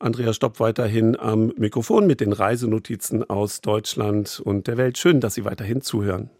Andrea Stopp weiterhin am Mikrofon mit den Reisenotizen aus Deutschland und der Welt. Schön, dass Sie weiterhin zuhören.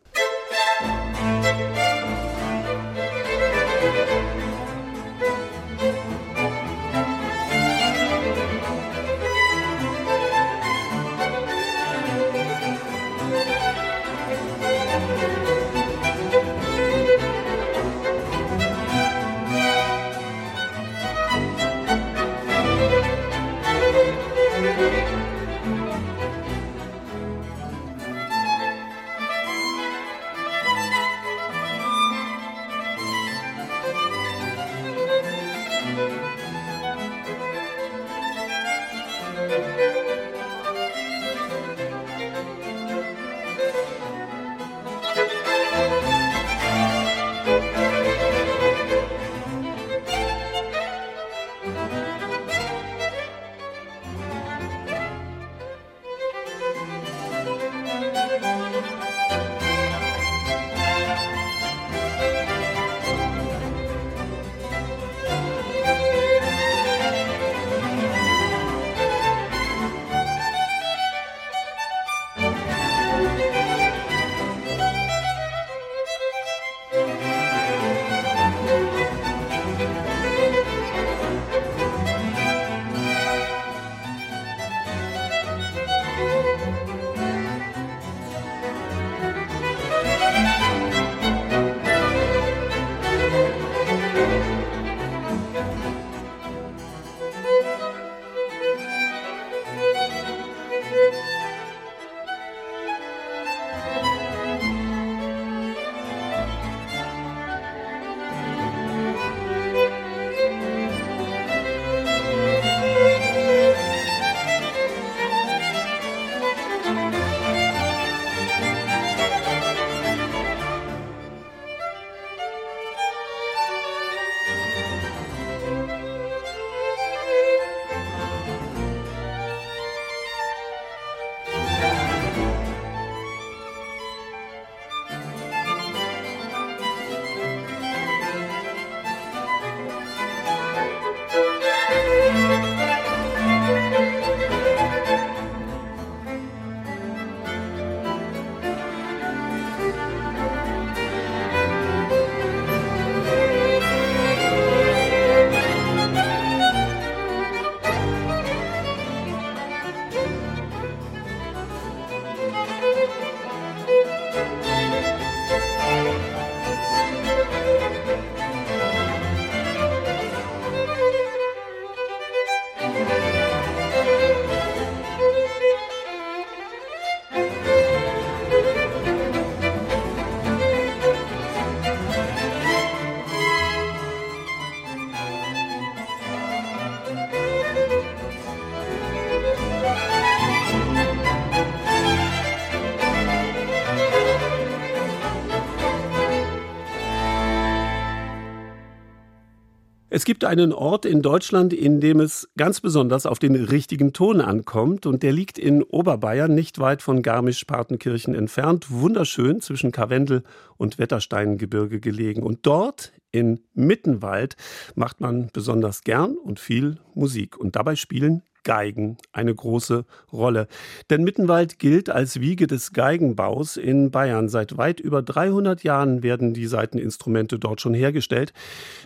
Es gibt einen Ort in Deutschland, in dem es ganz besonders auf den richtigen Ton ankommt. Und der liegt in Oberbayern, nicht weit von Garmisch-Partenkirchen entfernt. Wunderschön zwischen Karwendel und Wettersteingebirge gelegen. Und dort in Mittenwald macht man besonders gern und viel Musik. Und dabei spielen Geigen eine große Rolle. Denn Mittenwald gilt als Wiege des Geigenbaus in Bayern. Seit weit über 300 Jahren werden die Saiteninstrumente dort schon hergestellt.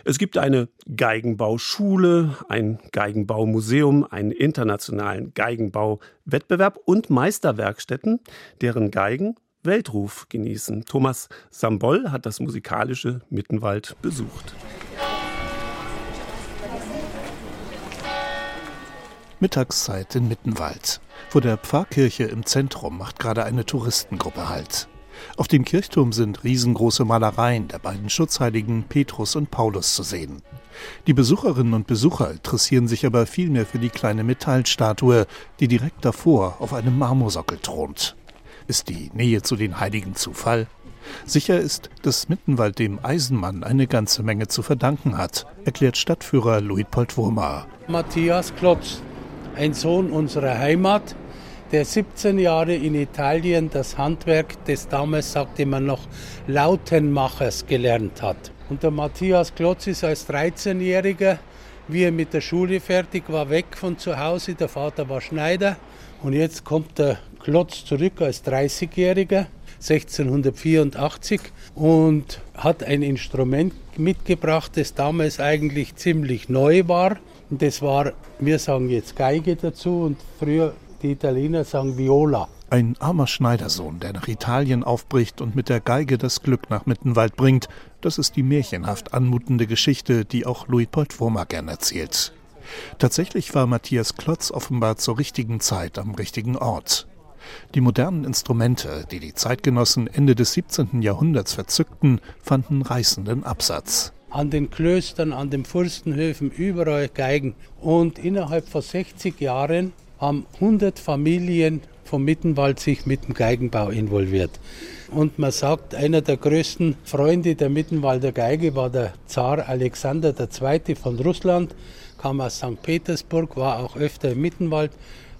Es gibt eine Geigenbauschule, ein Geigenbaumuseum, einen internationalen Geigenbauwettbewerb und Meisterwerkstätten, deren Geigen Weltruf genießen. Thomas Samboll hat das musikalische Mittenwald besucht. Mittagszeit in Mittenwald. Vor der Pfarrkirche im Zentrum macht gerade eine Touristengruppe Halt. Auf dem Kirchturm sind riesengroße Malereien der beiden Schutzheiligen Petrus und Paulus zu sehen. Die Besucherinnen und Besucher interessieren sich aber vielmehr für die kleine Metallstatue, die direkt davor auf einem Marmorsockel thront. Ist die Nähe zu den Heiligen Zufall? Sicher ist, dass Mittenwald dem Eisenmann eine ganze Menge zu verdanken hat, erklärt Stadtführer Luitpold Wurmer. Matthias Klotz ein Sohn unserer Heimat, der 17 Jahre in Italien das Handwerk des damals sagte man noch Lautenmachers gelernt hat. Und der Matthias Klotz ist als 13-Jähriger wie er mit der Schule fertig war, weg von zu Hause. Der Vater war Schneider und jetzt kommt der Klotz zurück als 30-Jähriger. 1684 und hat ein Instrument mitgebracht, das damals eigentlich ziemlich neu war. Und das war, wir sagen jetzt Geige dazu und früher die Italiener sagen Viola. Ein armer Schneidersohn, der nach Italien aufbricht und mit der Geige das Glück nach Mittenwald bringt, das ist die märchenhaft anmutende Geschichte, die auch Louis-Paul Wurmer gern erzählt. Tatsächlich war Matthias Klotz offenbar zur richtigen Zeit am richtigen Ort. Die modernen Instrumente, die die Zeitgenossen Ende des 17. Jahrhunderts verzückten, fanden reißenden Absatz. An den Klöstern, an den Fürstenhöfen, überall Geigen. Und innerhalb von 60 Jahren haben 100 Familien vom Mittenwald sich mit dem Geigenbau involviert. Und man sagt, einer der größten Freunde der Mittenwalder Geige war der Zar Alexander II. von Russland, kam aus St. Petersburg, war auch öfter im Mittenwald,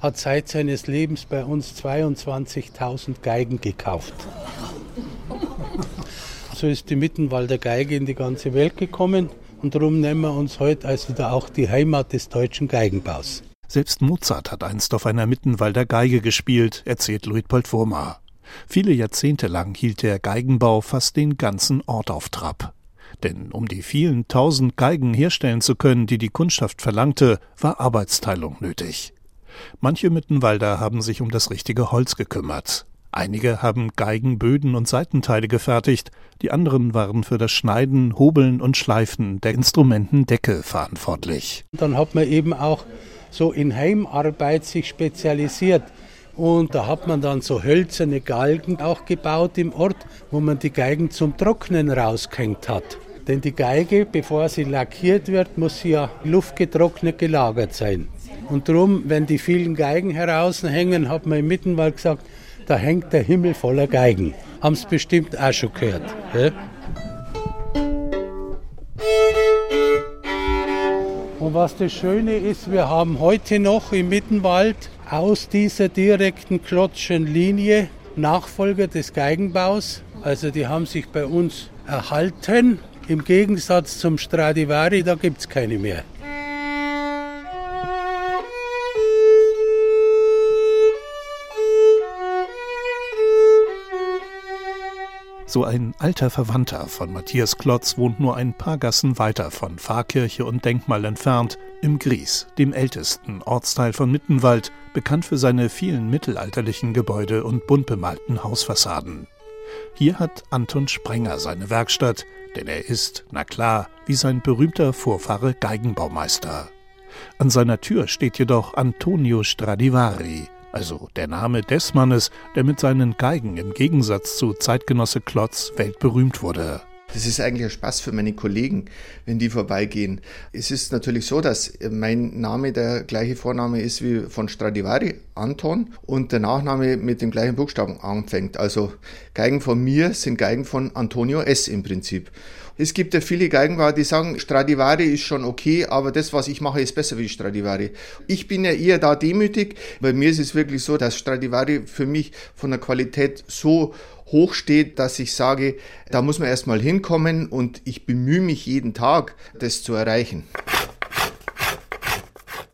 hat seit seines Lebens bei uns 22.000 Geigen gekauft. So ist die Mittenwalder Geige in die ganze Welt gekommen und darum nennen wir uns heute als wieder auch die Heimat des deutschen Geigenbaus. Selbst Mozart hat einst auf einer Mittenwalder Geige gespielt, erzählt Luitpold Wurmer. Viele Jahrzehnte lang hielt der Geigenbau fast den ganzen Ort auf Trab. Denn um die vielen tausend Geigen herstellen zu können, die die Kundschaft verlangte, war Arbeitsteilung nötig. Manche Mittenwalder haben sich um das richtige Holz gekümmert. Einige haben Geigen, Böden und Seitenteile gefertigt, die anderen waren für das Schneiden, Hobeln und Schleifen der Instrumentendecke verantwortlich. Dann hat man eben auch so in Heimarbeit sich spezialisiert. Und da hat man dann so hölzerne Galgen auch gebaut im Ort, wo man die Geigen zum Trocknen rausgehängt hat. Denn die Geige, bevor sie lackiert wird, muss sie ja luftgetrocknet gelagert sein. Und darum, wenn die vielen Geigen heraushängen, hat man im Mittenwald gesagt, da hängt der Himmel voller Geigen. Haben es bestimmt auch schon gehört. Ja? Und was das Schöne ist, wir haben heute noch im Mittenwald aus dieser direkten Klotzschen Linie Nachfolger des Geigenbaus. Also die haben sich bei uns erhalten. Im Gegensatz zum Stradivari, da gibt es keine mehr. So ein alter Verwandter von Matthias Klotz wohnt nur ein paar Gassen weiter von Pfarrkirche und Denkmal entfernt, im Gries, dem ältesten Ortsteil von Mittenwald, bekannt für seine vielen mittelalterlichen Gebäude und bunt bemalten Hausfassaden. Hier hat Anton Sprenger seine Werkstatt, denn er ist, na klar, wie sein berühmter Vorfahre Geigenbaumeister. An seiner Tür steht jedoch Antonio Stradivari, also der Name des Mannes, der mit seinen Geigen im Gegensatz zu Zeitgenosse Klotz weltberühmt wurde. Das ist eigentlich ein Spaß für meine Kollegen, wenn die vorbeigehen. Es ist natürlich so, dass mein Name der gleiche Vorname ist wie von Stradivari, Anton, und der Nachname mit dem gleichen Buchstaben anfängt. Also Geigen von mir sind Geigen von Antonio S. im Prinzip. Es gibt ja viele Geigenbauer, die sagen, Stradivari ist schon okay, aber das, was ich mache, ist besser wie Stradivari. Ich bin ja eher da demütig. Bei mir ist es wirklich so, dass Stradivari für mich von der Qualität so hoch steht, dass ich sage, da muss man erstmal hinkommen und ich bemühe mich jeden Tag, das zu erreichen.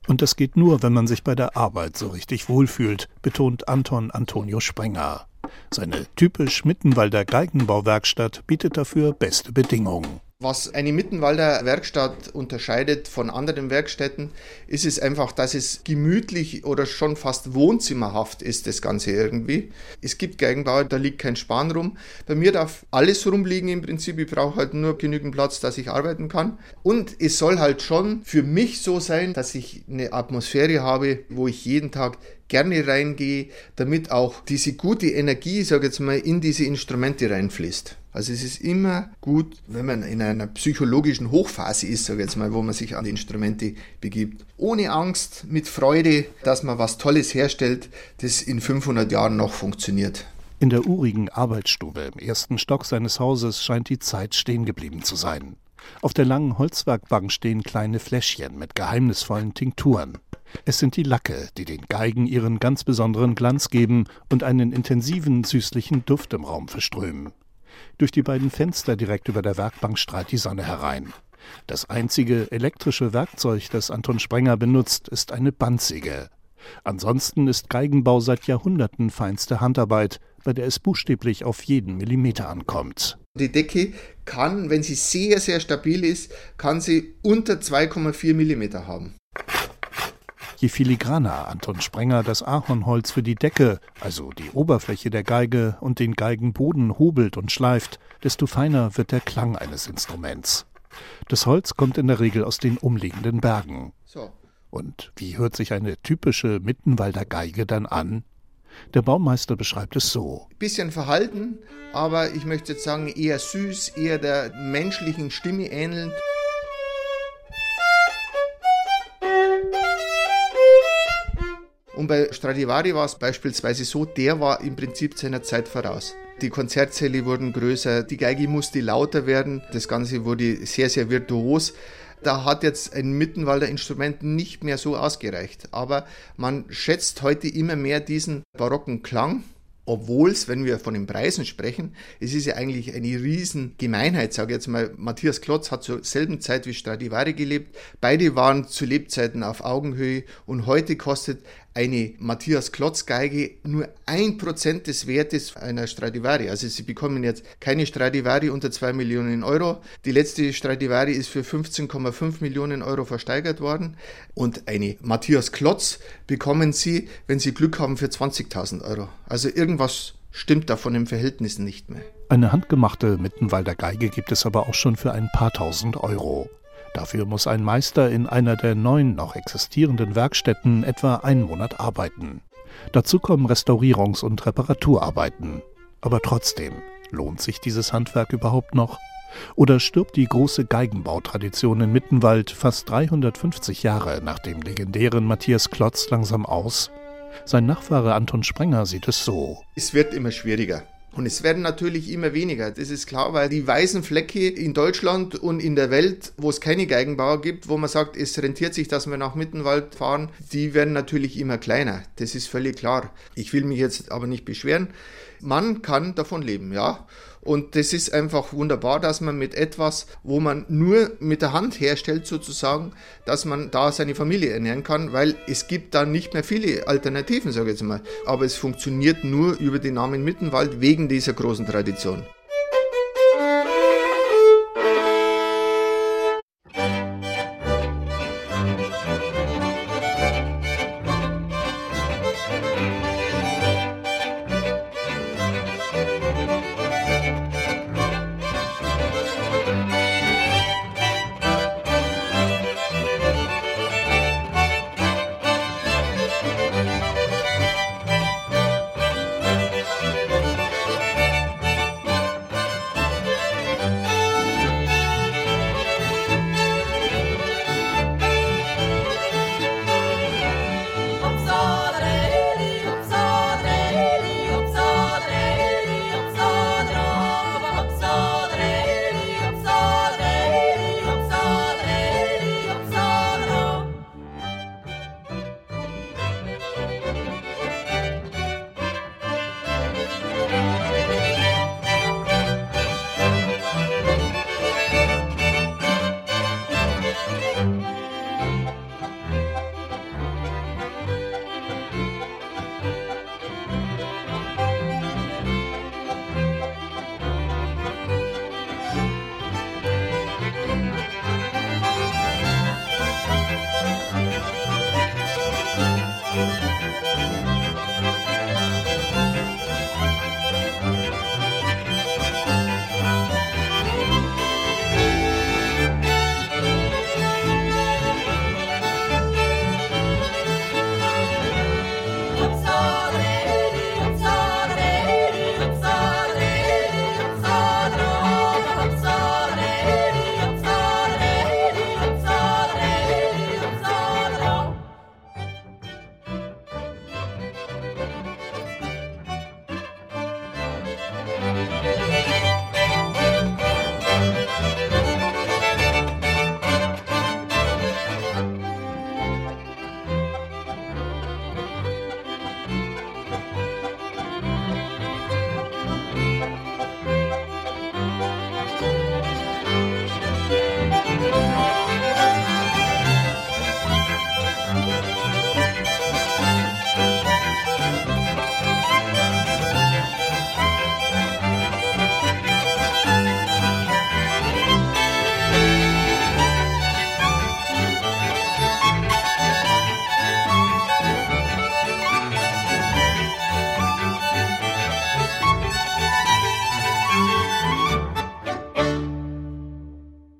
Und das geht nur, wenn man sich bei der Arbeit so richtig wohlfühlt, betont Anton Antonio Sprenger. Seine typisch Mittenwalder Geigenbauwerkstatt bietet dafür beste Bedingungen. Was eine Mittenwalder Werkstatt unterscheidet von anderen Werkstätten, ist es einfach, dass es gemütlich oder schon fast wohnzimmerhaft ist, das Ganze irgendwie. Es gibt Geigenbauer, da liegt kein Span rum. Bei mir darf alles rumliegen im Prinzip. Ich brauche halt nur genügend Platz, dass ich arbeiten kann. Und es soll halt schon für mich so sein, dass ich eine Atmosphäre habe, wo ich jeden Tag gerne reingehe, damit auch diese gute Energie, sage jetzt mal, in diese Instrumente reinfließt. Also es ist immer gut, wenn man in einer psychologischen Hochphase ist, sage ich jetzt mal, wo man sich an die Instrumente begibt. Ohne Angst, mit Freude, dass man was Tolles herstellt, das in 500 Jahren noch funktioniert. In der urigen Arbeitsstube im ersten Stock seines Hauses scheint die Zeit stehen geblieben zu sein. Auf der langen Holzwerkbank stehen kleine Fläschchen mit geheimnisvollen Tinkturen. Es sind die Lacke, die den Geigen ihren ganz besonderen Glanz geben und einen intensiven, süßlichen Duft im Raum verströmen. Durch die beiden Fenster direkt über der Werkbank strahlt die Sonne herein. Das einzige elektrische Werkzeug, das Anton Sprenger benutzt, ist eine Bandsäge. Ansonsten ist Geigenbau seit Jahrhunderten feinste Handarbeit, bei der es buchstäblich auf jeden Millimeter ankommt. Die Decke kann, wenn sie sehr, sehr stabil ist, kann sie unter 2,4 Millimeter haben. Je filigraner Anton Sprenger das Ahornholz für die Decke, also die Oberfläche der Geige und den Geigenboden hobelt und schleift, desto feiner wird der Klang eines Instruments. Das Holz kommt in der Regel aus den umliegenden Bergen. So. Und wie hört sich eine typische Mittenwalder Geige dann an? Der Baumeister beschreibt es so. Bisschen verhalten, aber ich möchte jetzt sagen eher süß, eher der menschlichen Stimme ähnelnd. Und bei Stradivari war es beispielsweise so, der war im Prinzip seiner Zeit voraus. Die Konzertsäle wurden größer, die Geige musste lauter werden, das Ganze wurde sehr, sehr virtuos. Da hat jetzt ein Mittenwalder Instrument nicht mehr so ausgereicht. Aber man schätzt heute immer mehr diesen barocken Klang obwohl es, wenn wir von den Preisen sprechen, es ist ja eigentlich eine riesen Gemeinheit, sage ich jetzt mal. Matthias Klotz hat zur selben Zeit wie Stradivari gelebt. Beide waren zu Lebzeiten auf Augenhöhe und heute kostet eine Matthias Klotz Geige nur ein Prozent des Wertes einer Stradivari. Also sie bekommen jetzt keine Stradivari unter zwei Millionen Euro. Die letzte Stradivari ist für 15,5 Millionen Euro versteigert worden und eine Matthias Klotz bekommen sie, wenn sie Glück haben, für 20.000 Euro. Also irgendwas stimmt da von den Verhältnissen nicht mehr. Eine handgemachte Mittenwalder Geige gibt es aber auch schon für ein paar tausend Euro. Dafür muss ein Meister in einer der neun noch existierenden Werkstätten etwa einen Monat arbeiten. Dazu kommen Restaurierungs- und Reparaturarbeiten. Aber trotzdem, lohnt sich dieses Handwerk überhaupt noch? Oder stirbt die große Geigenbautradition in Mittenwald fast 350 Jahre nach dem legendären Matthias Klotz langsam aus? Sein Nachfahre Anton Sprenger sieht es so. Es wird immer schwieriger. Und es werden natürlich immer weniger, das ist klar, weil die weißen Flecke in Deutschland und in der Welt, wo es keine Geigenbauer gibt, wo man sagt, es rentiert sich, dass wir nach Mittenwald fahren, die werden natürlich immer kleiner. Das ist völlig klar. Ich will mich jetzt aber nicht beschweren. Man kann davon leben, ja. Und das ist einfach wunderbar, dass man mit etwas, wo man nur mit der Hand herstellt sozusagen, dass man da seine Familie ernähren kann, weil es gibt da nicht mehr viele Alternativen, sage ich jetzt mal. Aber es funktioniert nur über den Namen Mittenwald wegen dieser großen Tradition.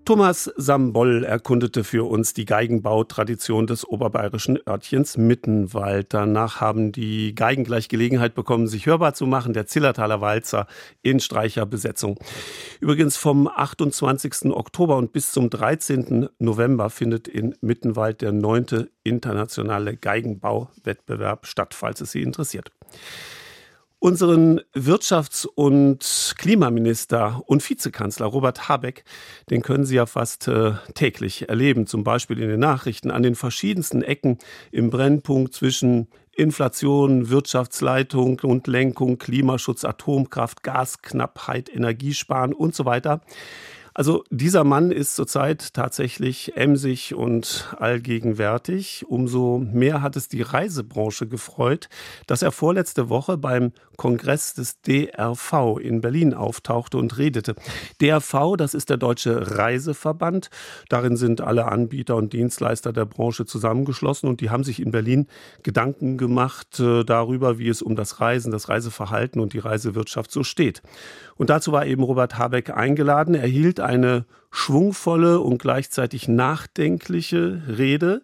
Thomas Samboll erkundete für uns die Geigenbautradition des oberbayerischen Örtchens Mittenwald. Danach haben die Geigen gleich Gelegenheit bekommen, sich hörbar zu machen. Der Zillertaler Walzer in Streicherbesetzung. Übrigens vom 28. Oktober und bis zum 13. November findet in Mittenwald der neunte internationale Geigenbauwettbewerb statt, falls es Sie interessiert. Unseren Wirtschafts- und Klimaminister und Vizekanzler Robert Habeck, den können Sie ja fast äh, täglich erleben, zum Beispiel in den Nachrichten an den verschiedensten Ecken im Brennpunkt zwischen Inflation, Wirtschaftsleitung und Lenkung, Klimaschutz, Atomkraft, Gasknappheit, Energiesparen und so weiter. Also dieser Mann ist zurzeit tatsächlich emsig und allgegenwärtig. Umso mehr hat es die Reisebranche gefreut, dass er vorletzte Woche beim Kongress des DRV in Berlin auftauchte und redete. DRV, das ist der Deutsche Reiseverband. Darin sind alle Anbieter und Dienstleister der Branche zusammengeschlossen und die haben sich in Berlin Gedanken gemacht äh, darüber, wie es um das Reisen, das Reiseverhalten und die Reisewirtschaft so steht. Und dazu war eben Robert Habeck eingeladen. Er hielt eine schwungvolle und gleichzeitig nachdenkliche Rede.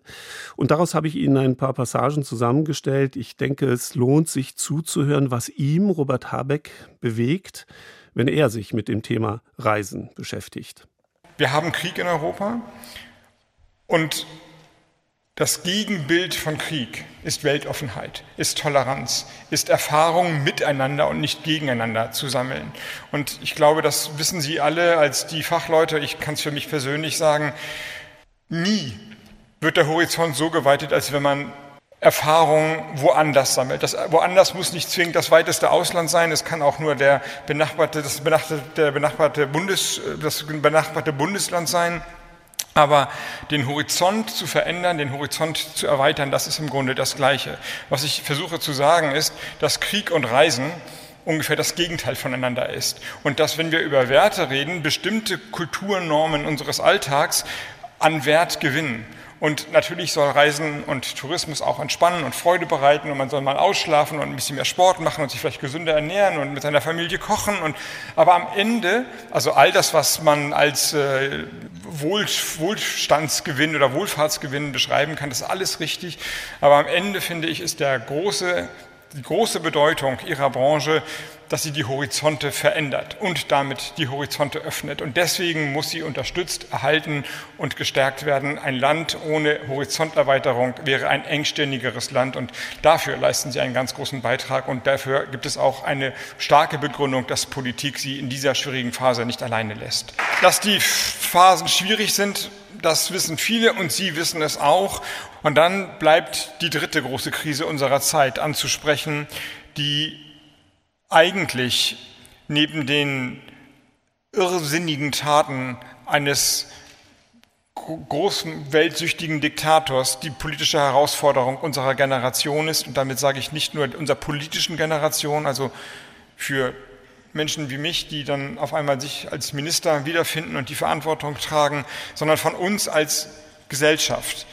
Und daraus habe ich Ihnen ein paar Passagen zusammengestellt. Ich denke, es lohnt sich zuzuhören, was ihm, Robert Habeck, bewegt, wenn er sich mit dem Thema Reisen beschäftigt. Wir haben Krieg in Europa und das Gegenbild von Krieg ist Weltoffenheit, ist Toleranz, ist Erfahrung miteinander und nicht gegeneinander zu sammeln. Und ich glaube, das wissen Sie alle als die Fachleute, ich kann es für mich persönlich sagen, nie wird der Horizont so geweitet, als wenn man Erfahrungen woanders sammelt. Das woanders muss nicht zwingend das weiteste Ausland sein, es kann auch nur der benachbarte, das benachbarte, der benachbarte, Bundes, das benachbarte Bundesland sein. Aber den Horizont zu verändern, den Horizont zu erweitern, das ist im Grunde das Gleiche. Was ich versuche zu sagen ist, dass Krieg und Reisen ungefähr das Gegenteil voneinander ist. Und dass, wenn wir über Werte reden, bestimmte Kulturnormen unseres Alltags an Wert gewinnen. Und natürlich soll Reisen und Tourismus auch entspannen und Freude bereiten und man soll mal ausschlafen und ein bisschen mehr Sport machen und sich vielleicht gesünder ernähren und mit seiner Familie kochen. Und, aber am Ende, also all das, was man als äh, Wohl, Wohlstandsgewinn oder Wohlfahrtsgewinn beschreiben kann, das ist alles richtig. Aber am Ende, finde ich, ist der große, die große Bedeutung ihrer Branche dass sie die Horizonte verändert und damit die Horizonte öffnet. Und deswegen muss sie unterstützt, erhalten und gestärkt werden. Ein Land ohne Horizonterweiterung wäre ein engständigeres Land und dafür leisten sie einen ganz großen Beitrag und dafür gibt es auch eine starke Begründung, dass Politik sie in dieser schwierigen Phase nicht alleine lässt. Dass die Phasen schwierig sind, das wissen viele und Sie wissen es auch. Und dann bleibt die dritte große Krise unserer Zeit anzusprechen, die eigentlich neben den irrsinnigen Taten eines großen weltsüchtigen Diktators die politische Herausforderung unserer Generation ist. Und damit sage ich nicht nur unserer politischen Generation, also für Menschen wie mich, die dann auf einmal sich als Minister wiederfinden und die Verantwortung tragen, sondern von uns als Gesellschaft.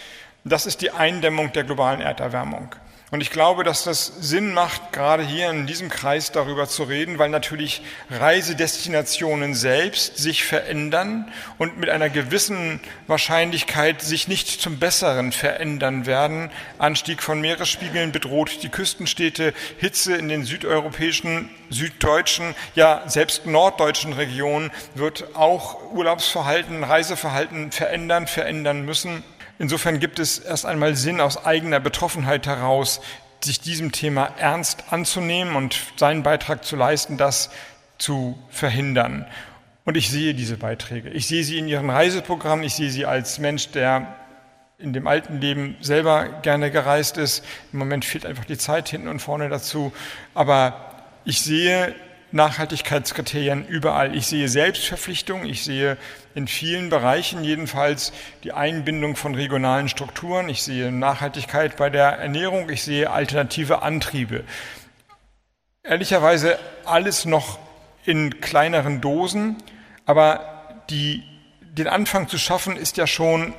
Das ist die Eindämmung der globalen Erderwärmung. Und ich glaube, dass das Sinn macht, gerade hier in diesem Kreis darüber zu reden, weil natürlich Reisedestinationen selbst sich verändern und mit einer gewissen Wahrscheinlichkeit sich nicht zum Besseren verändern werden. Anstieg von Meeresspiegeln bedroht die Küstenstädte, Hitze in den südeuropäischen, süddeutschen, ja selbst norddeutschen Regionen wird auch Urlaubsverhalten, Reiseverhalten verändern, verändern müssen. Insofern gibt es erst einmal Sinn aus eigener Betroffenheit heraus, sich diesem Thema ernst anzunehmen und seinen Beitrag zu leisten, das zu verhindern. Und ich sehe diese Beiträge. Ich sehe sie in Ihrem Reiseprogramm. Ich sehe sie als Mensch, der in dem alten Leben selber gerne gereist ist. Im Moment fehlt einfach die Zeit hinten und vorne dazu. Aber ich sehe Nachhaltigkeitskriterien überall. Ich sehe Selbstverpflichtung, ich sehe in vielen Bereichen jedenfalls die Einbindung von regionalen Strukturen, ich sehe Nachhaltigkeit bei der Ernährung, ich sehe alternative Antriebe. Ehrlicherweise alles noch in kleineren Dosen, aber die, den Anfang zu schaffen ist ja schon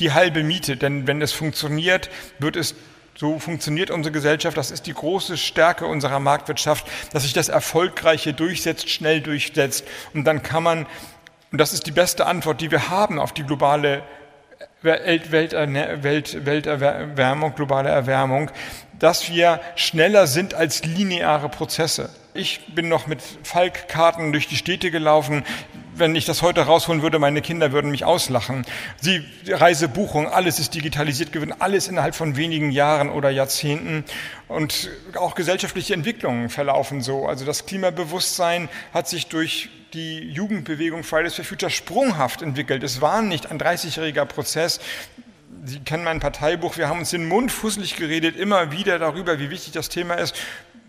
die halbe Miete, denn wenn es funktioniert, wird es so funktioniert unsere Gesellschaft. Das ist die große Stärke unserer Marktwirtschaft, dass sich das Erfolgreiche durchsetzt, schnell durchsetzt. Und dann kann man und das ist die beste Antwort, die wir haben auf die globale Welt, Welt, Welt, Welterwärmung, globale Erwärmung, dass wir schneller sind als lineare Prozesse. Ich bin noch mit Falkkarten durch die Städte gelaufen. Wenn ich das heute rausholen würde, meine Kinder würden mich auslachen. Die Reisebuchung, alles ist digitalisiert geworden, alles innerhalb von wenigen Jahren oder Jahrzehnten. Und auch gesellschaftliche Entwicklungen verlaufen so. Also das Klimabewusstsein hat sich durch die Jugendbewegung Fridays for Future sprunghaft entwickelt. Es war nicht ein 30-jähriger Prozess. Sie kennen mein Parteibuch, wir haben uns den Mund fusselig geredet, immer wieder darüber, wie wichtig das Thema ist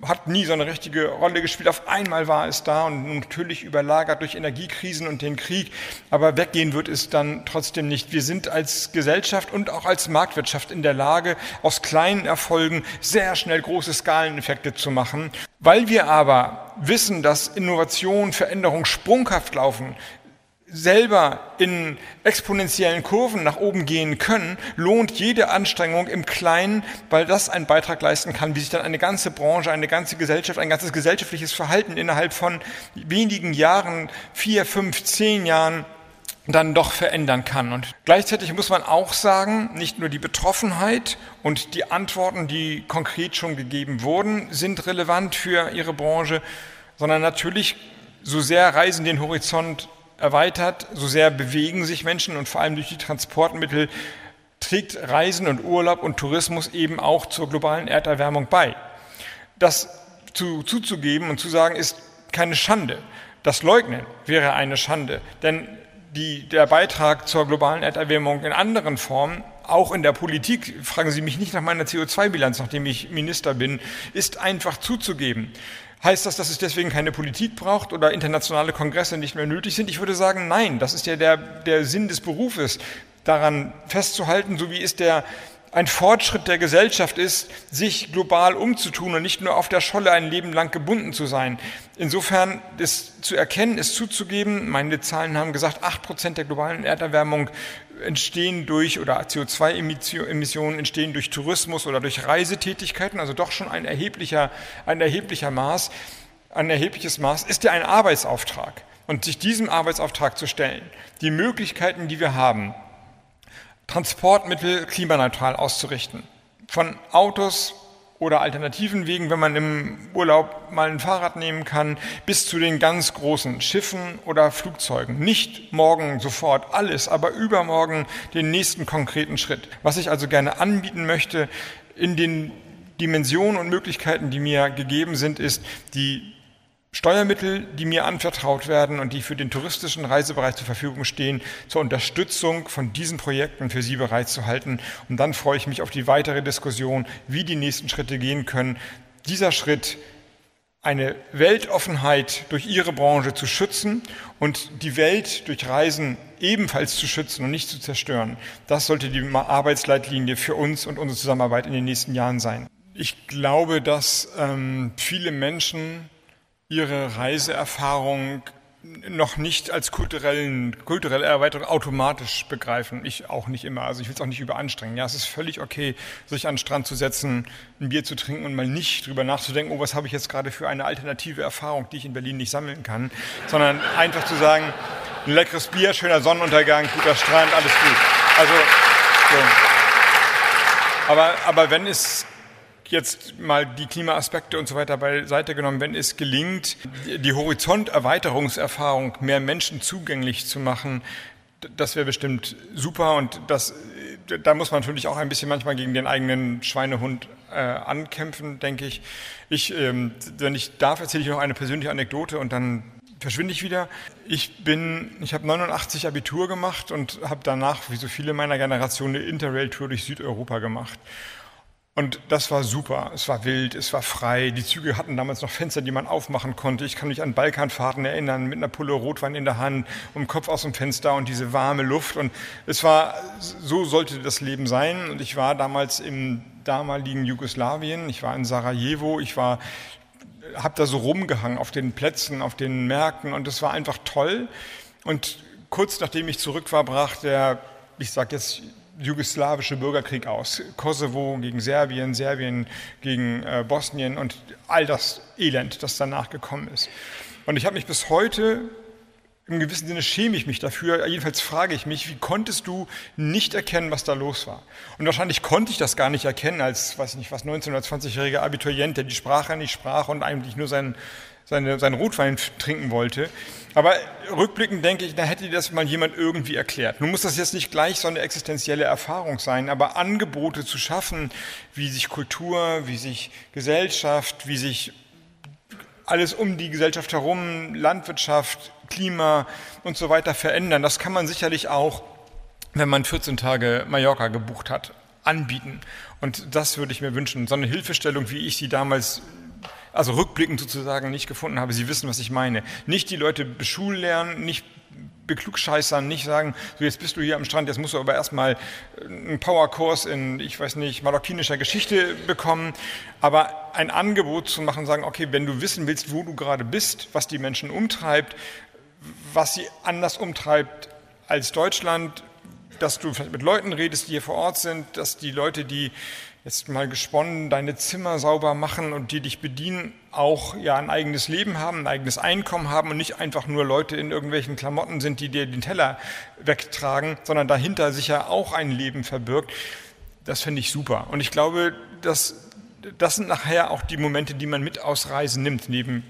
hat nie so eine richtige Rolle gespielt. Auf einmal war es da und natürlich überlagert durch Energiekrisen und den Krieg. Aber weggehen wird es dann trotzdem nicht. Wir sind als Gesellschaft und auch als Marktwirtschaft in der Lage, aus kleinen Erfolgen sehr schnell große Skaleneffekte zu machen. Weil wir aber wissen, dass Innovation, Veränderung sprunghaft laufen, selber in exponentiellen Kurven nach oben gehen können, lohnt jede Anstrengung im Kleinen, weil das einen Beitrag leisten kann, wie sich dann eine ganze Branche, eine ganze Gesellschaft, ein ganzes gesellschaftliches Verhalten innerhalb von wenigen Jahren, vier, fünf, zehn Jahren dann doch verändern kann. Und gleichzeitig muss man auch sagen, nicht nur die Betroffenheit und die Antworten, die konkret schon gegeben wurden, sind relevant für ihre Branche, sondern natürlich, so sehr Reisen den Horizont erweitert, so sehr bewegen sich Menschen und vor allem durch die Transportmittel trägt Reisen und Urlaub und Tourismus eben auch zur globalen Erderwärmung bei. Das zu, zuzugeben und zu sagen, ist keine Schande. Das Leugnen wäre eine Schande, denn die, der Beitrag zur globalen Erderwärmung in anderen Formen, auch in der Politik, fragen Sie mich nicht nach meiner CO2-Bilanz, nachdem ich Minister bin, ist einfach zuzugeben. Heißt das, dass es deswegen keine Politik braucht oder internationale Kongresse nicht mehr nötig sind? Ich würde sagen, nein, das ist ja der, der Sinn des Berufes, daran festzuhalten, so wie es der, ein Fortschritt der Gesellschaft ist, sich global umzutun und nicht nur auf der Scholle ein Leben lang gebunden zu sein. Insofern ist zu erkennen, ist zuzugeben, meine Zahlen haben gesagt, acht Prozent der globalen Erderwärmung entstehen durch oder CO2-Emissionen entstehen durch Tourismus oder durch Reisetätigkeiten, also doch schon ein erheblicher, ein erheblicher Maß, ein erhebliches Maß, ist ja ein Arbeitsauftrag. Und sich diesem Arbeitsauftrag zu stellen, die Möglichkeiten, die wir haben, Transportmittel klimaneutral auszurichten, von Autos oder alternativen Wegen, wenn man im Urlaub mal ein Fahrrad nehmen kann, bis zu den ganz großen Schiffen oder Flugzeugen. Nicht morgen sofort alles, aber übermorgen den nächsten konkreten Schritt. Was ich also gerne anbieten möchte in den Dimensionen und Möglichkeiten, die mir gegeben sind, ist die Steuermittel, die mir anvertraut werden und die für den touristischen Reisebereich zur Verfügung stehen, zur Unterstützung von diesen Projekten für Sie bereitzuhalten. Und dann freue ich mich auf die weitere Diskussion, wie die nächsten Schritte gehen können. Dieser Schritt, eine Weltoffenheit durch Ihre Branche zu schützen und die Welt durch Reisen ebenfalls zu schützen und nicht zu zerstören, das sollte die Arbeitsleitlinie für uns und unsere Zusammenarbeit in den nächsten Jahren sein. Ich glaube, dass ähm, viele Menschen ihre Reiseerfahrung noch nicht als kulturellen, kulturelle Erweiterung automatisch begreifen. Ich auch nicht immer. Also ich will es auch nicht überanstrengen. Ja, es ist völlig okay, sich an den Strand zu setzen, ein Bier zu trinken und mal nicht drüber nachzudenken, oh, was habe ich jetzt gerade für eine alternative Erfahrung, die ich in Berlin nicht sammeln kann, sondern einfach zu sagen, ein leckeres Bier, schöner Sonnenuntergang, guter Strand, alles gut. Also, so. Aber, aber wenn es jetzt mal die Klimaaspekte und so weiter beiseite genommen, wenn es gelingt, die Horizonterweiterungserfahrung mehr Menschen zugänglich zu machen, das wäre bestimmt super und das, da muss man natürlich auch ein bisschen manchmal gegen den eigenen Schweinehund äh, ankämpfen, denke ich. Ich, ähm, wenn ich darf, erzähle ich noch eine persönliche Anekdote und dann verschwinde ich wieder. Ich bin, ich habe 89 Abitur gemacht und habe danach, wie so viele meiner Generation, eine Interrail-Tour durch Südeuropa gemacht. Und das war super. Es war wild, es war frei. Die Züge hatten damals noch Fenster, die man aufmachen konnte. Ich kann mich an Balkanfahrten erinnern, mit einer Pulle Rotwein in der Hand, um Kopf aus dem Fenster und diese warme Luft. Und es war, so sollte das Leben sein. Und ich war damals im damaligen Jugoslawien. Ich war in Sarajevo. Ich war, habe da so rumgehangen auf den Plätzen, auf den Märkten. Und es war einfach toll. Und kurz nachdem ich zurück war, brach der, ich sag jetzt jugoslawische Bürgerkrieg aus. Kosovo gegen Serbien, Serbien gegen äh, Bosnien und all das Elend, das danach gekommen ist. Und ich habe mich bis heute im gewissen Sinne schäme ich mich dafür. Jedenfalls frage ich mich, wie konntest du nicht erkennen, was da los war? Und wahrscheinlich konnte ich das gar nicht erkennen als, weiß ich nicht, was 19- oder 20-jähriger Abiturient, der die Sprache nicht sprach und eigentlich nur seinen, seine, seinen Rotwein trinken wollte. Aber rückblickend denke ich, da hätte das mal jemand irgendwie erklärt. Nun muss das jetzt nicht gleich so eine existenzielle Erfahrung sein, aber Angebote zu schaffen, wie sich Kultur, wie sich Gesellschaft, wie sich alles um die Gesellschaft herum, Landwirtschaft, Klima und so weiter verändern. Das kann man sicherlich auch, wenn man 14 Tage Mallorca gebucht hat, anbieten. Und das würde ich mir wünschen. So eine Hilfestellung, wie ich sie damals also rückblickend sozusagen nicht gefunden habe. Sie wissen, was ich meine. Nicht die Leute beschulen nicht beklugscheißern, nicht sagen, so jetzt bist du hier am Strand, jetzt musst du aber erstmal einen Powerkurs in, ich weiß nicht, malokkinischer Geschichte bekommen, aber ein Angebot zu machen, sagen, okay, wenn du wissen willst, wo du gerade bist, was die Menschen umtreibt, was sie anders umtreibt als Deutschland, dass du mit Leuten redest, die hier vor Ort sind, dass die Leute, die jetzt mal gesponnen deine Zimmer sauber machen und die dich bedienen, auch ja ein eigenes Leben haben, ein eigenes Einkommen haben und nicht einfach nur Leute in irgendwelchen Klamotten sind, die dir den Teller wegtragen, sondern dahinter sich ja auch ein Leben verbirgt. Das finde ich super. Und ich glaube, dass das sind nachher auch die Momente, die man mit aus Reisen nimmt, neben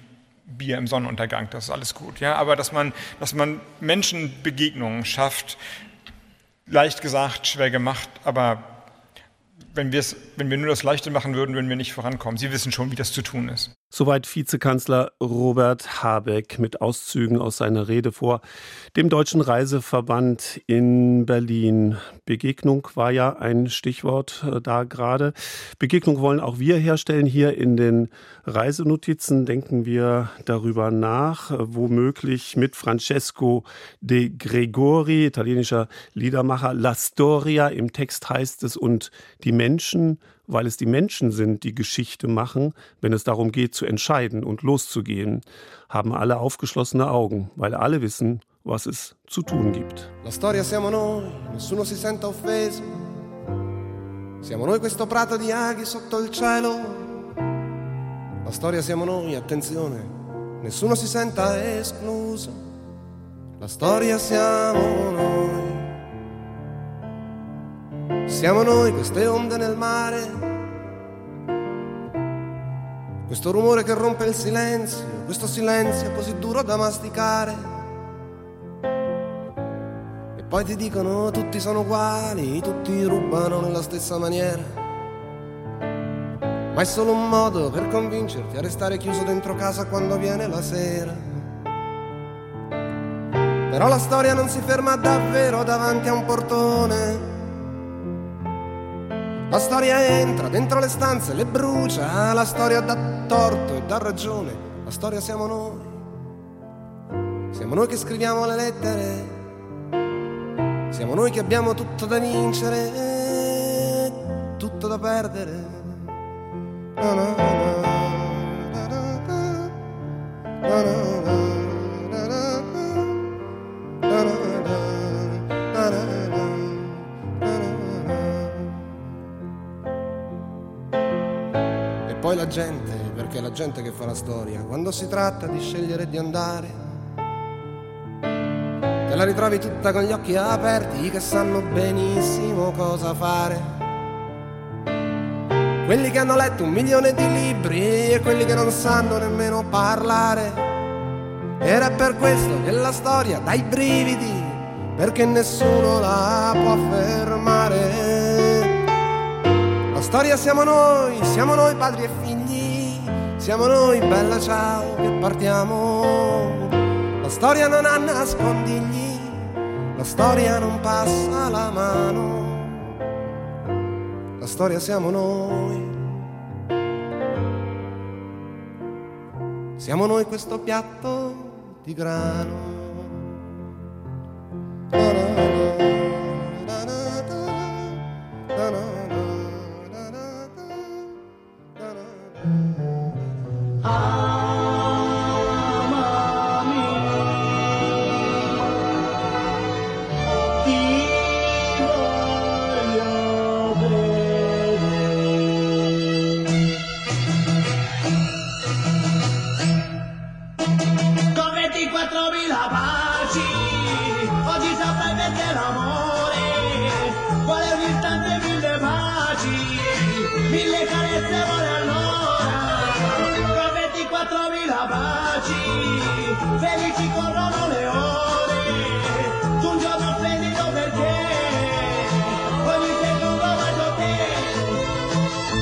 Bier im Sonnenuntergang. Das ist alles gut. Ja, aber dass man, dass man Menschenbegegnungen schafft, leicht gesagt, schwer gemacht, aber wenn, wenn wir nur das Leichte machen würden, würden wir nicht vorankommen. Sie wissen schon, wie das zu tun ist. Soweit Vizekanzler Robert Habeck mit Auszügen aus seiner Rede vor dem Deutschen Reiseverband in Berlin. Begegnung war ja ein Stichwort äh, da gerade. Begegnung wollen auch wir herstellen hier in den Reisenotizen. Denken wir darüber nach, womöglich mit Francesco de Gregori, italienischer Liedermacher. La Storia im Text heißt es und die Menschen weil es die Menschen sind, die Geschichte machen, wenn es darum geht zu entscheiden und loszugehen, haben alle aufgeschlossene Augen, weil alle wissen, was es zu tun gibt. La storia siamo noi, nessuno si senta offeso. Siamo noi questo prato di aghi sotto il cielo. La storia siamo noi, attenzione, nessuno si senta escluso. La storia siamo noi. Siamo noi queste onde nel mare, questo rumore che rompe il silenzio, questo silenzio così duro da masticare. E poi ti dicono tutti sono uguali, tutti rubano nella stessa maniera. Ma è solo un modo per convincerti a restare chiuso dentro casa quando viene la sera. Però la storia non si ferma davvero davanti a un portone la storia entra dentro le stanze, le brucia, la storia dà torto e dà ragione, la storia siamo noi. Siamo noi che scriviamo le lettere, siamo noi che abbiamo tutto da vincere, tutto da perdere. No. poi la gente, perché è la gente che fa la storia, quando si tratta di scegliere di andare, te la ritrovi tutta con gli occhi aperti che sanno benissimo cosa fare. Quelli che hanno letto un milione di libri e quelli che non sanno nemmeno parlare. Era per questo che la storia dà i brividi, perché nessuno la può fermare storia siamo noi, siamo noi padri e figli, siamo noi, bella ciao, che partiamo. La storia non ha nascondigli, la storia non passa la mano. Storia siamo noi. Siamo noi questo piatto di grano. siamo da allora, con 24.000 baci, felici corrono le ore, tu un giorno splendido perché, ogni secondo bacio a te,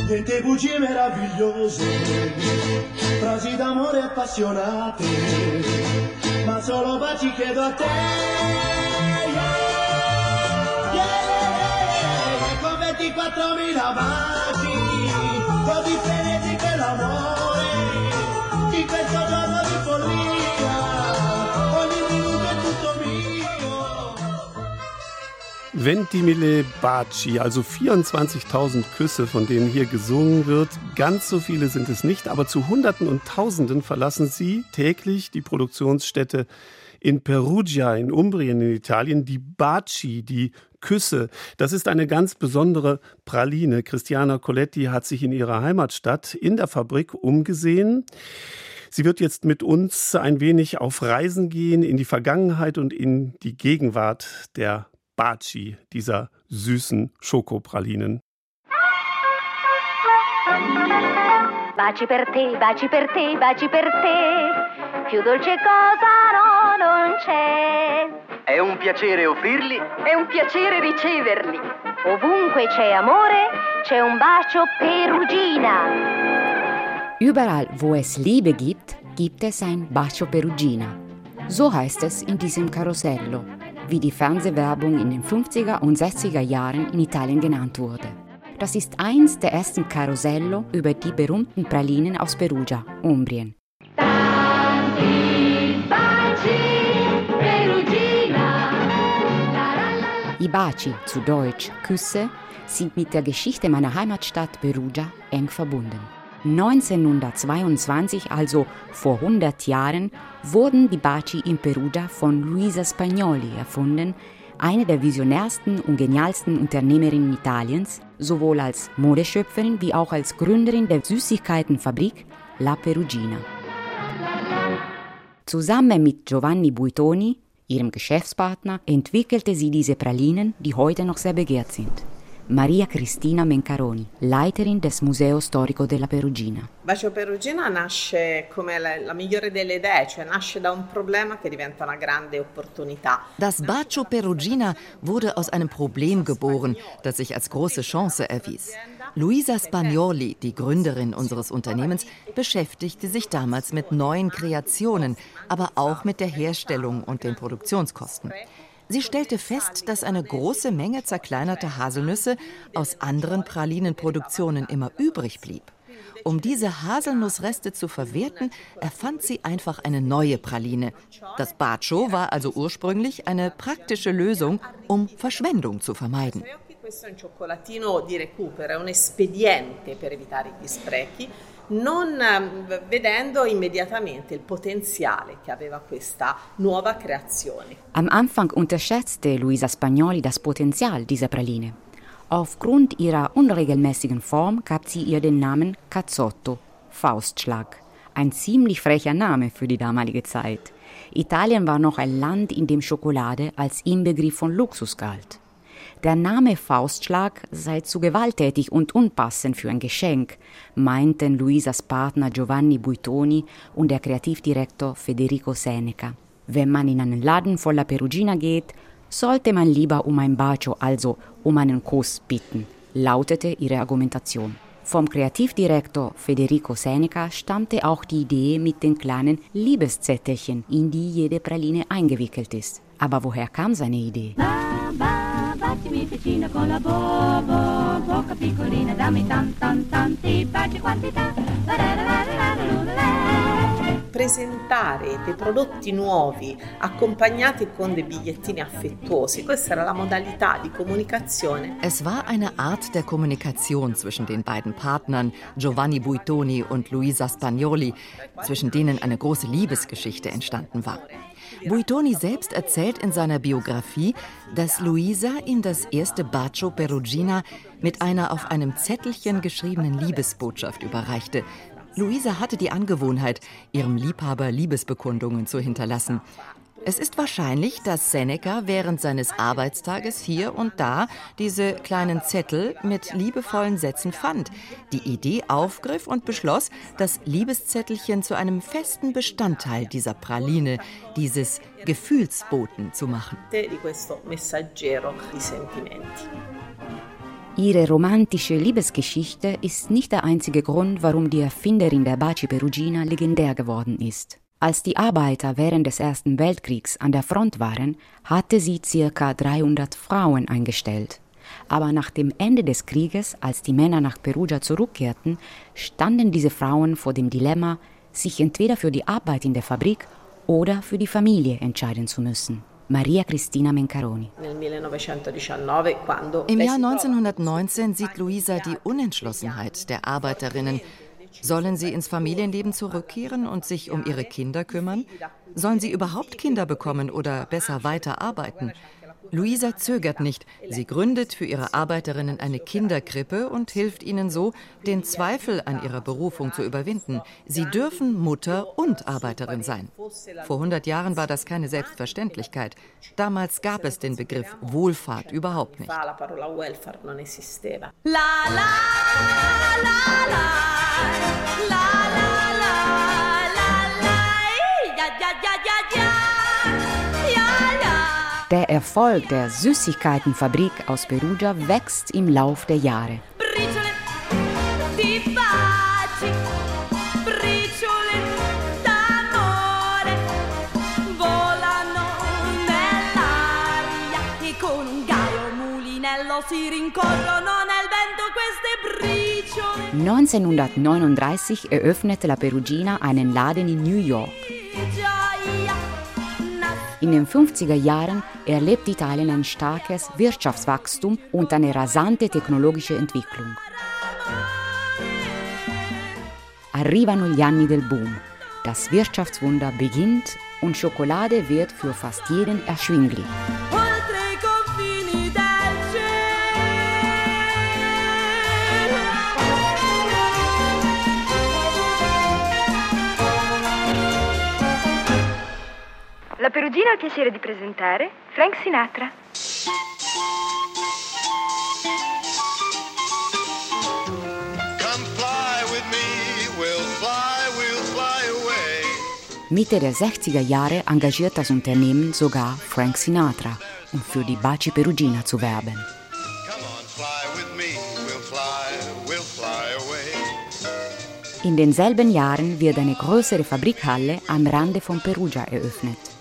dette bugie meravigliose, frasi d'amore appassionate, ma solo baci chiedo a te. 24.000 baci Ventimille Baci, also 24.000 Küsse, von denen hier gesungen wird. Ganz so viele sind es nicht, aber zu Hunderten und Tausenden verlassen sie täglich die Produktionsstätte in Perugia in Umbrien in Italien, die Baci, die Küsse. Das ist eine ganz besondere Praline. Christiana Coletti hat sich in ihrer Heimatstadt in der Fabrik umgesehen. Sie wird jetzt mit uns ein wenig auf Reisen gehen in die Vergangenheit und in die Gegenwart der Baci, dieser süßen Schokopralinen. Baci per te, baci per te, baci per te. Più dolce cosa no, non c'è. È un piacere offrirli. È un piacere riceverli. Ovunque c'è amore, c'è un bacio perugina. Überall, wo es Liebe gibt, gibt es ein Bacio Perugina. So heißt es in diesem Karussello, wie die Fernsehwerbung in den 50er und 60er Jahren in Italien genannt wurde. Das ist eins der ersten Karussello über die berühmten Pralinen aus Perugia, Umbrien. Die Baci, zu Deutsch Küsse, sind mit der Geschichte meiner Heimatstadt Perugia eng verbunden. 1922, also vor 100 Jahren, wurden die Baci in Perugia von Luisa Spagnoli erfunden, eine der visionärsten und genialsten Unternehmerinnen Italiens, sowohl als Modeschöpferin wie auch als Gründerin der Süßigkeitenfabrik La Perugina. Zusammen mit Giovanni Buitoni, ihrem Geschäftspartner, entwickelte sie diese Pralinen, die heute noch sehr begehrt sind. Maria Cristina Mencaroni, Leiterin des Museo Storico della Perugina. Bacio Perugina nasce come la, la migliore delle idee, cioè nasce da un problema che diventa una grande opportunità. Das Bacio Perugina wurde aus einem Problem geboren, das sich als große Chance erwies. Luisa Spagnoli, die Gründerin unseres Unternehmens, beschäftigte sich damals mit neuen Kreationen, aber auch mit der Herstellung und den Produktionskosten. Sie stellte fest, dass eine große Menge zerkleinerter Haselnüsse aus anderen Pralinenproduktionen immer übrig blieb. Um diese Haselnussreste zu verwerten, erfand sie einfach eine neue Praline. Das Bacio war also ursprünglich eine praktische Lösung, um Verschwendung zu vermeiden. Questo è un cioccolatino di recupero, è un espediente per evitare gli sprechi, non eh, vedendo immediatamente il potenziale che aveva questa nuova creazione. Am Anfang unterschätzte Luisa Spagnoli das Potenzial dieser Praline. Aufgrund ihrer unregelmäßigen Form gab sie ihr den Namen Cazzotto, Faustschlag. Ein ziemlich frecher Name für die damalige Zeit. Italien war noch ein Land, in dem Schokolade als Inbegriff von Luxus galt. Der Name Faustschlag sei zu gewalttätig und unpassend für ein Geschenk, meinten Luisas Partner Giovanni Buitoni und der Kreativdirektor Federico Seneca. Wenn man in einen Laden voller Perugina geht, sollte man lieber um ein Bacio, also um einen Kuss bitten, lautete ihre Argumentation. Vom Kreativdirektor Federico Seneca stammte auch die Idee mit den kleinen Liebeszettelchen, in die jede Praline eingewickelt ist. Aber woher kam seine Idee? Battimi vicino con la bobo, bocca piccolina, dammi tan tan tanti baci quantità. La la la la la la la la. Presentare dei prodotti nuovi accompagnati con dei bigliettini affettuosi, questa era la modalità di comunicazione. Es war eine Art der Kommunikation zwischen den beiden Partnern Giovanni Buitoni und Luisa Spagnoli, zwischen denen eine große Liebesgeschichte entstanden war. Buitoni selbst erzählt in seiner Biografie, dass Luisa ihm das erste Bacio Perugina mit einer auf einem Zettelchen geschriebenen Liebesbotschaft überreichte. Luisa hatte die Angewohnheit, ihrem Liebhaber Liebesbekundungen zu hinterlassen. Es ist wahrscheinlich, dass Seneca während seines Arbeitstages hier und da diese kleinen Zettel mit liebevollen Sätzen fand, die Idee aufgriff und beschloss, das Liebeszettelchen zu einem festen Bestandteil dieser Praline, dieses Gefühlsboten zu machen. Ihre romantische Liebesgeschichte ist nicht der einzige Grund, warum die Erfinderin der Baci Perugina legendär geworden ist. Als die Arbeiter während des Ersten Weltkriegs an der Front waren, hatte sie ca. 300 Frauen eingestellt. Aber nach dem Ende des Krieges, als die Männer nach Perugia zurückkehrten, standen diese Frauen vor dem Dilemma, sich entweder für die Arbeit in der Fabrik oder für die Familie entscheiden zu müssen. Maria Cristina Mencaroni. Im Jahr 1919 sieht Luisa die Unentschlossenheit der Arbeiterinnen Sollen sie ins Familienleben zurückkehren und sich um ihre Kinder kümmern? Sollen sie überhaupt Kinder bekommen oder besser weiter arbeiten? Luisa zögert nicht. Sie gründet für ihre Arbeiterinnen eine Kinderkrippe und hilft ihnen so, den Zweifel an ihrer Berufung zu überwinden. Sie dürfen Mutter und Arbeiterin sein. Vor 100 Jahren war das keine Selbstverständlichkeit. Damals gab es den Begriff Wohlfahrt überhaupt nicht. La, la, la, Der Erfolg der Süßigkeitenfabrik aus Perugia wächst im Lauf der Jahre. briciole. 1939 eröffnete la Perugina einen Laden in New York. In den 50er Jahren erlebt Italien ein starkes Wirtschaftswachstum und eine rasante technologische Entwicklung. Arrivano gli anni del Boom. Das Wirtschaftswunder beginnt und Schokolade wird für fast jeden erschwinglich. La Perugina ha il piacere di presentare Frank Sinatra. Mitte der 60er Jahre engagiert das Unternehmen sogar Frank Sinatra, um für die Baci Perugina zu werben. In denselben Jahren wird eine größere Fabrikhalle am Rande von Perugia eröffnet.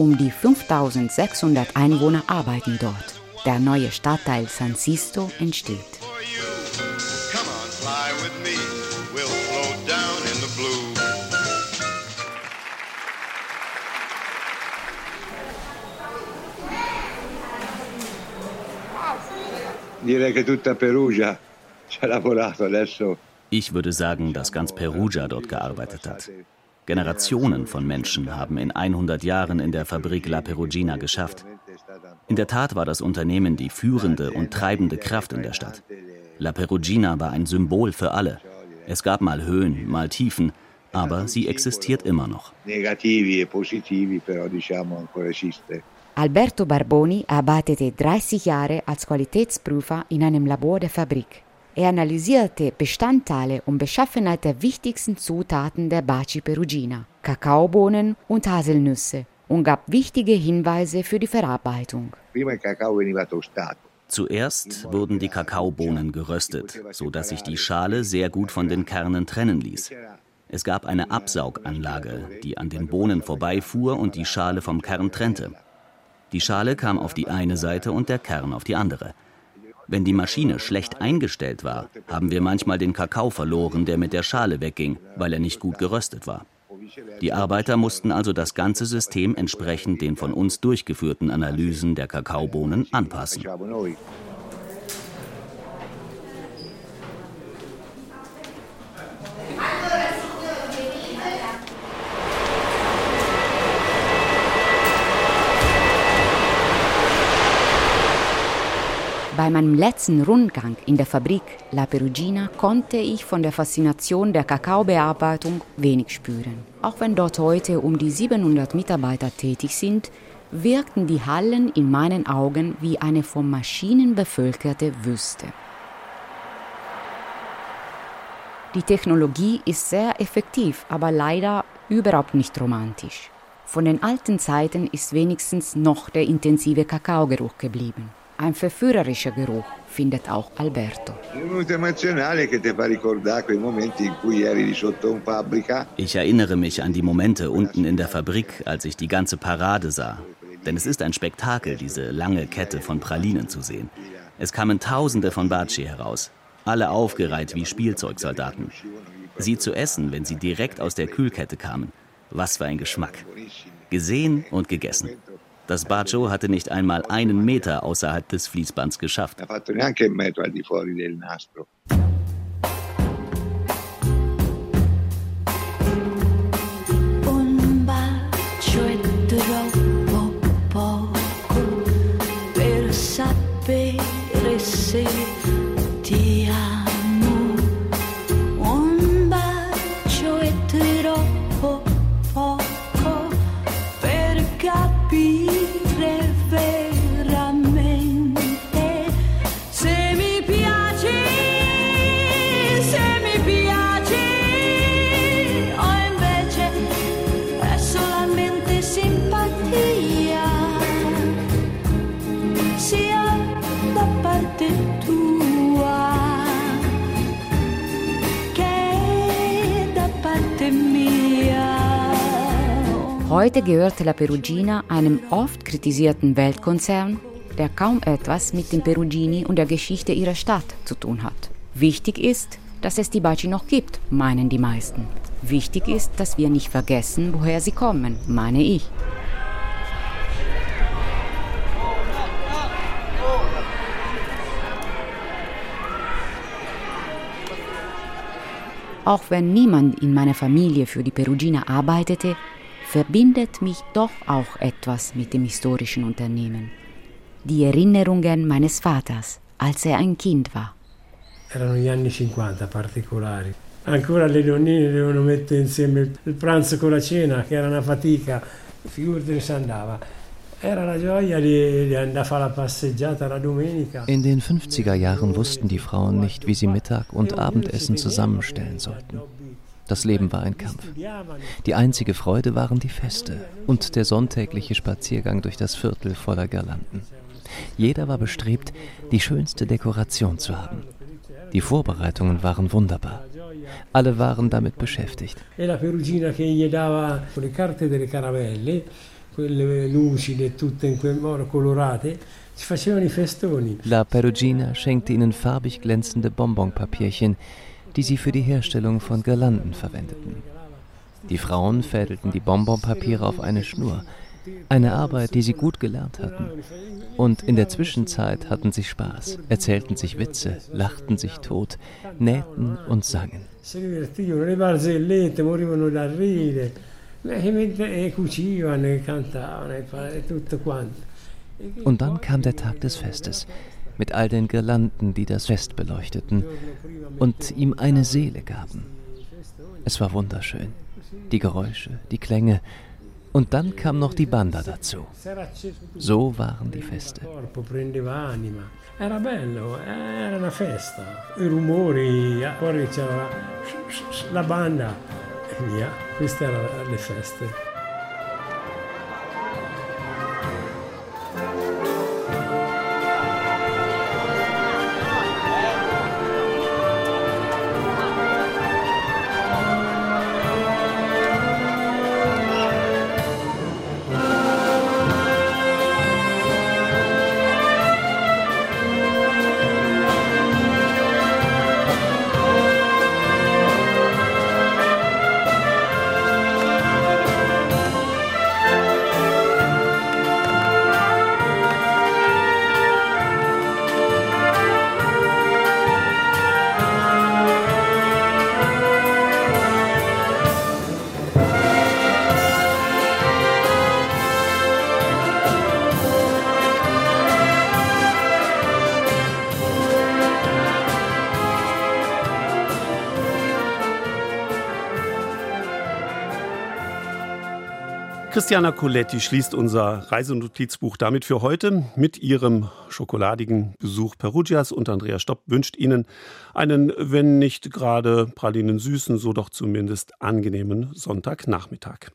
Um die 5600 Einwohner arbeiten dort. Der neue Stadtteil San Sisto entsteht. Ich würde sagen, dass ganz Perugia dort gearbeitet hat. Generationen von Menschen haben in 100 Jahren in der Fabrik La Perugina geschafft. In der Tat war das Unternehmen die führende und treibende Kraft in der Stadt. La Perugina war ein Symbol für alle. Es gab mal Höhen, mal Tiefen, aber sie existiert immer noch. E Alberto Barboni arbeitete 30 Jahre als Qualitätsprüfer in einem Labor der Fabrik. Er analysierte Bestandteile und Beschaffenheit der wichtigsten Zutaten der Baci Perugina, Kakaobohnen und Haselnüsse und gab wichtige Hinweise für die Verarbeitung. Zuerst wurden die Kakaobohnen geröstet, sodass sich die Schale sehr gut von den Kernen trennen ließ. Es gab eine Absauganlage, die an den Bohnen vorbeifuhr und die Schale vom Kern trennte. Die Schale kam auf die eine Seite und der Kern auf die andere. Wenn die Maschine schlecht eingestellt war, haben wir manchmal den Kakao verloren, der mit der Schale wegging, weil er nicht gut geröstet war. Die Arbeiter mussten also das ganze System entsprechend den von uns durchgeführten Analysen der Kakaobohnen anpassen. Bei meinem letzten Rundgang in der Fabrik La Perugina konnte ich von der Faszination der Kakaobearbeitung wenig spüren. Auch wenn dort heute um die 700 Mitarbeiter tätig sind, wirkten die Hallen in meinen Augen wie eine von Maschinen bevölkerte Wüste. Die Technologie ist sehr effektiv, aber leider überhaupt nicht romantisch. Von den alten Zeiten ist wenigstens noch der intensive Kakaogeruch geblieben. Ein verführerischer Geruch, findet auch Alberto. Ich erinnere mich an die Momente unten in der Fabrik, als ich die ganze Parade sah. Denn es ist ein Spektakel, diese lange Kette von Pralinen zu sehen. Es kamen Tausende von Baci heraus, alle aufgereiht wie Spielzeugsoldaten. Sie zu essen, wenn sie direkt aus der Kühlkette kamen. Was für ein Geschmack. Gesehen und gegessen. Das Bacio hatte nicht einmal einen Meter außerhalb des Fließbands geschafft. Heute gehört La Perugina einem oft kritisierten Weltkonzern, der kaum etwas mit den Perugini und der Geschichte ihrer Stadt zu tun hat. Wichtig ist, dass es die Baci noch gibt, meinen die meisten. Wichtig ist, dass wir nicht vergessen, woher sie kommen, meine ich. Auch wenn niemand in meiner Familie für die Perugina arbeitete, verbindet mich doch auch etwas mit dem historischen Unternehmen. Die Erinnerungen meines Vaters, als er ein Kind war. Erano gli anni 50 particolari. Ancora le nonnine dovevano mettere insieme il- pranzo con la cena, che era una fatica. Figurati se andava. In den 50er Jahren wussten die Frauen nicht, wie sie Mittag- und Abendessen zusammenstellen sollten. Das Leben war ein Kampf. Die einzige Freude waren die Feste und der sonntägliche Spaziergang durch das Viertel voller Girlanden. Jeder war bestrebt, die schönste Dekoration zu haben. Die Vorbereitungen waren wunderbar. Alle waren damit beschäftigt. E la perugina. La schenkte ihnen farbig glänzende Bonbonpapierchen, die sie für die Herstellung von Girlanden verwendeten. Die Frauen fädelten die Bonbonpapiere auf eine Schnur, eine Arbeit, die sie gut gelernt hatten. Und in der Zwischenzeit hatten sie Spaß, erzählten sich Witze, lachten sich tot, nähten und sangen. Und dann kam der Tag des Festes, mit all den Girlanden, die das Fest beleuchteten und ihm eine Seele gaben. Es war wunderschön. Die Geräusche, die Klänge. Und dann kam noch die Banda dazu. So waren die Feste. Era bello, era la banda e via. Queste erano le feste. Christiana Coletti schließt unser Reisenotizbuch damit für heute. Mit ihrem schokoladigen Besuch Perugias und Andrea Stopp wünscht Ihnen einen, wenn nicht gerade Pralinen süßen, so doch zumindest angenehmen Sonntagnachmittag.